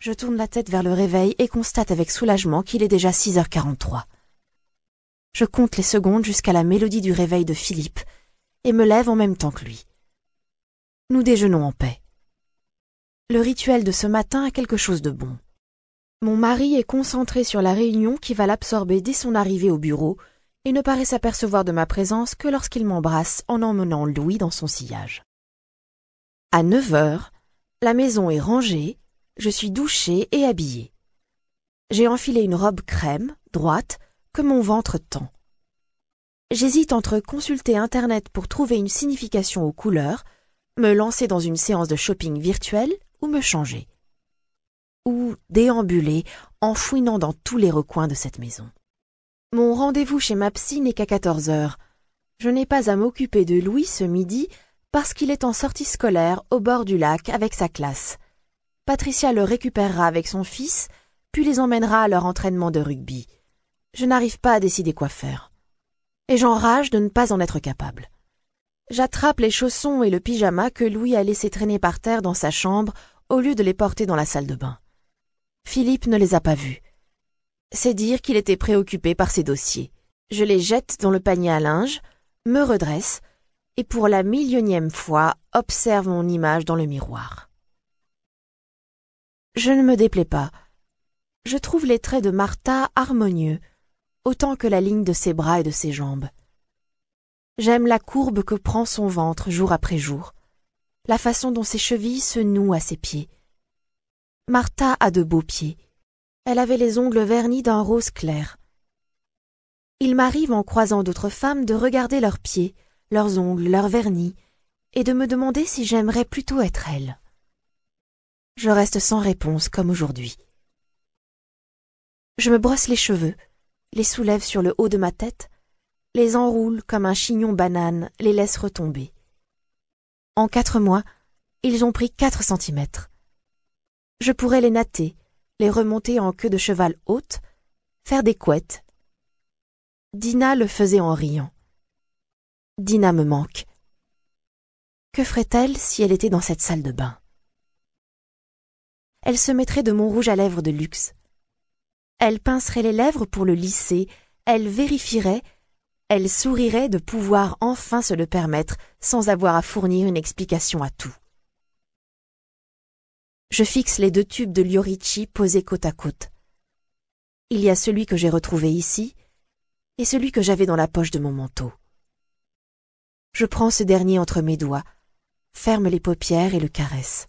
Je tourne la tête vers le réveil et constate avec soulagement qu'il est déjà 6h43. Je compte les secondes jusqu'à la mélodie du réveil de Philippe et me lève en même temps que lui. Nous déjeunons en paix. Le rituel de ce matin a quelque chose de bon. Mon mari est concentré sur la réunion qui va l'absorber dès son arrivée au bureau et ne paraît s'apercevoir de ma présence que lorsqu'il m'embrasse en emmenant Louis dans son sillage. À neuf heures, la maison est rangée, je suis douchée et habillée. J'ai enfilé une robe crème, droite, que mon ventre tend. J'hésite entre consulter Internet pour trouver une signification aux couleurs, me lancer dans une séance de shopping virtuel ou me changer. Ou déambuler en fouinant dans tous les recoins de cette maison. Mon rendez-vous chez ma psy n'est qu'à 14 heures. Je n'ai pas à m'occuper de Louis ce midi parce qu'il est en sortie scolaire au bord du lac avec sa classe. Patricia le récupérera avec son fils, puis les emmènera à leur entraînement de rugby. Je n'arrive pas à décider quoi faire. Et j'enrage de ne pas en être capable. J'attrape les chaussons et le pyjama que Louis a laissé traîner par terre dans sa chambre au lieu de les porter dans la salle de bain. Philippe ne les a pas vus. C'est dire qu'il était préoccupé par ses dossiers. Je les jette dans le panier à linge, me redresse, et pour la millionième fois observe mon image dans le miroir. Je ne me déplais pas. Je trouve les traits de Martha harmonieux, autant que la ligne de ses bras et de ses jambes. J'aime la courbe que prend son ventre jour après jour, la façon dont ses chevilles se nouent à ses pieds. Martha a de beaux pieds. Elle avait les ongles vernis d'un rose clair. Il m'arrive en croisant d'autres femmes de regarder leurs pieds, leurs ongles, leurs vernis, et de me demander si j'aimerais plutôt être elle je reste sans réponse comme aujourd'hui. Je me brosse les cheveux, les soulève sur le haut de ma tête, les enroule comme un chignon banane, les laisse retomber. En quatre mois, ils ont pris quatre centimètres. Je pourrais les natter, les remonter en queue de cheval haute, faire des couettes. Dina le faisait en riant. Dina me manque. Que ferait-elle si elle était dans cette salle de bain? Elle se mettrait de mon rouge à lèvres de luxe. Elle pincerait les lèvres pour le lisser, elle vérifierait, elle sourirait de pouvoir enfin se le permettre sans avoir à fournir une explication à tout. Je fixe les deux tubes de Liorici posés côte à côte. Il y a celui que j'ai retrouvé ici et celui que j'avais dans la poche de mon manteau. Je prends ce dernier entre mes doigts, ferme les paupières et le caresse.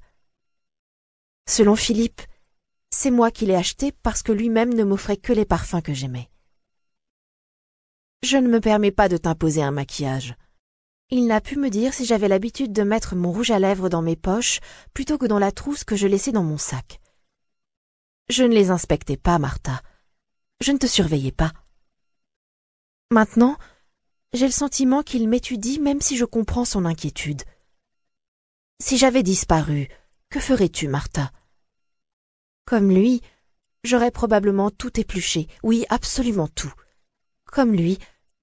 Selon Philippe, c'est moi qui l'ai acheté parce que lui-même ne m'offrait que les parfums que j'aimais. Je ne me permets pas de t'imposer un maquillage. Il n'a pu me dire si j'avais l'habitude de mettre mon rouge à lèvres dans mes poches plutôt que dans la trousse que je laissais dans mon sac. Je ne les inspectais pas, Martha. Je ne te surveillais pas. Maintenant, j'ai le sentiment qu'il m'étudie même si je comprends son inquiétude. Si j'avais disparu, que ferais-tu, Martha? Comme lui, j'aurais probablement tout épluché, oui, absolument tout. Comme lui,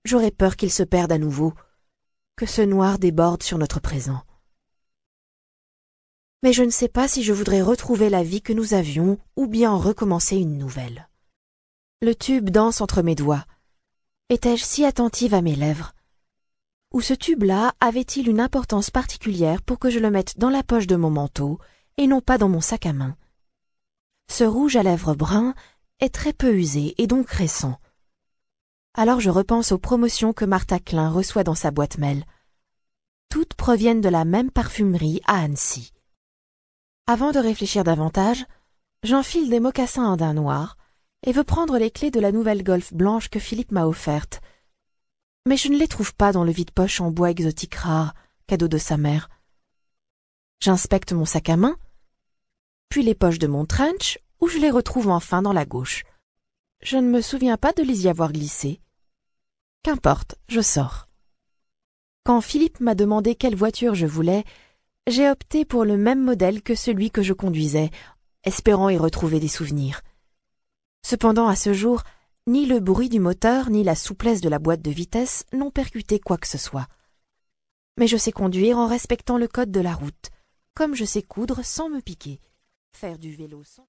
j'aurais peur qu'il se perde à nouveau, que ce noir déborde sur notre présent. Mais je ne sais pas si je voudrais retrouver la vie que nous avions ou bien recommencer une nouvelle. Le tube danse entre mes doigts. Étais-je si attentive à mes lèvres? Ou ce tube-là avait-il une importance particulière pour que je le mette dans la poche de mon manteau et non pas dans mon sac à main? Ce rouge à lèvres brun est très peu usé et donc récent. Alors je repense aux promotions que Martha Klein reçoit dans sa boîte mail. Toutes proviennent de la même parfumerie à Annecy. Avant de réfléchir davantage, j'enfile des mocassins en daim noir et veux prendre les clés de la nouvelle Golf blanche que Philippe m'a offerte. Mais je ne les trouve pas dans le vide-poche en bois exotique rare, cadeau de sa mère. J'inspecte mon sac à main puis les poches de mon trench, où je les retrouve enfin dans la gauche. Je ne me souviens pas de les y avoir glissées. Qu'importe, je sors. Quand Philippe m'a demandé quelle voiture je voulais, j'ai opté pour le même modèle que celui que je conduisais, espérant y retrouver des souvenirs. Cependant, à ce jour, ni le bruit du moteur ni la souplesse de la boîte de vitesse n'ont percuté quoi que ce soit. Mais je sais conduire en respectant le code de la route, comme je sais coudre sans me piquer faire du vélo sans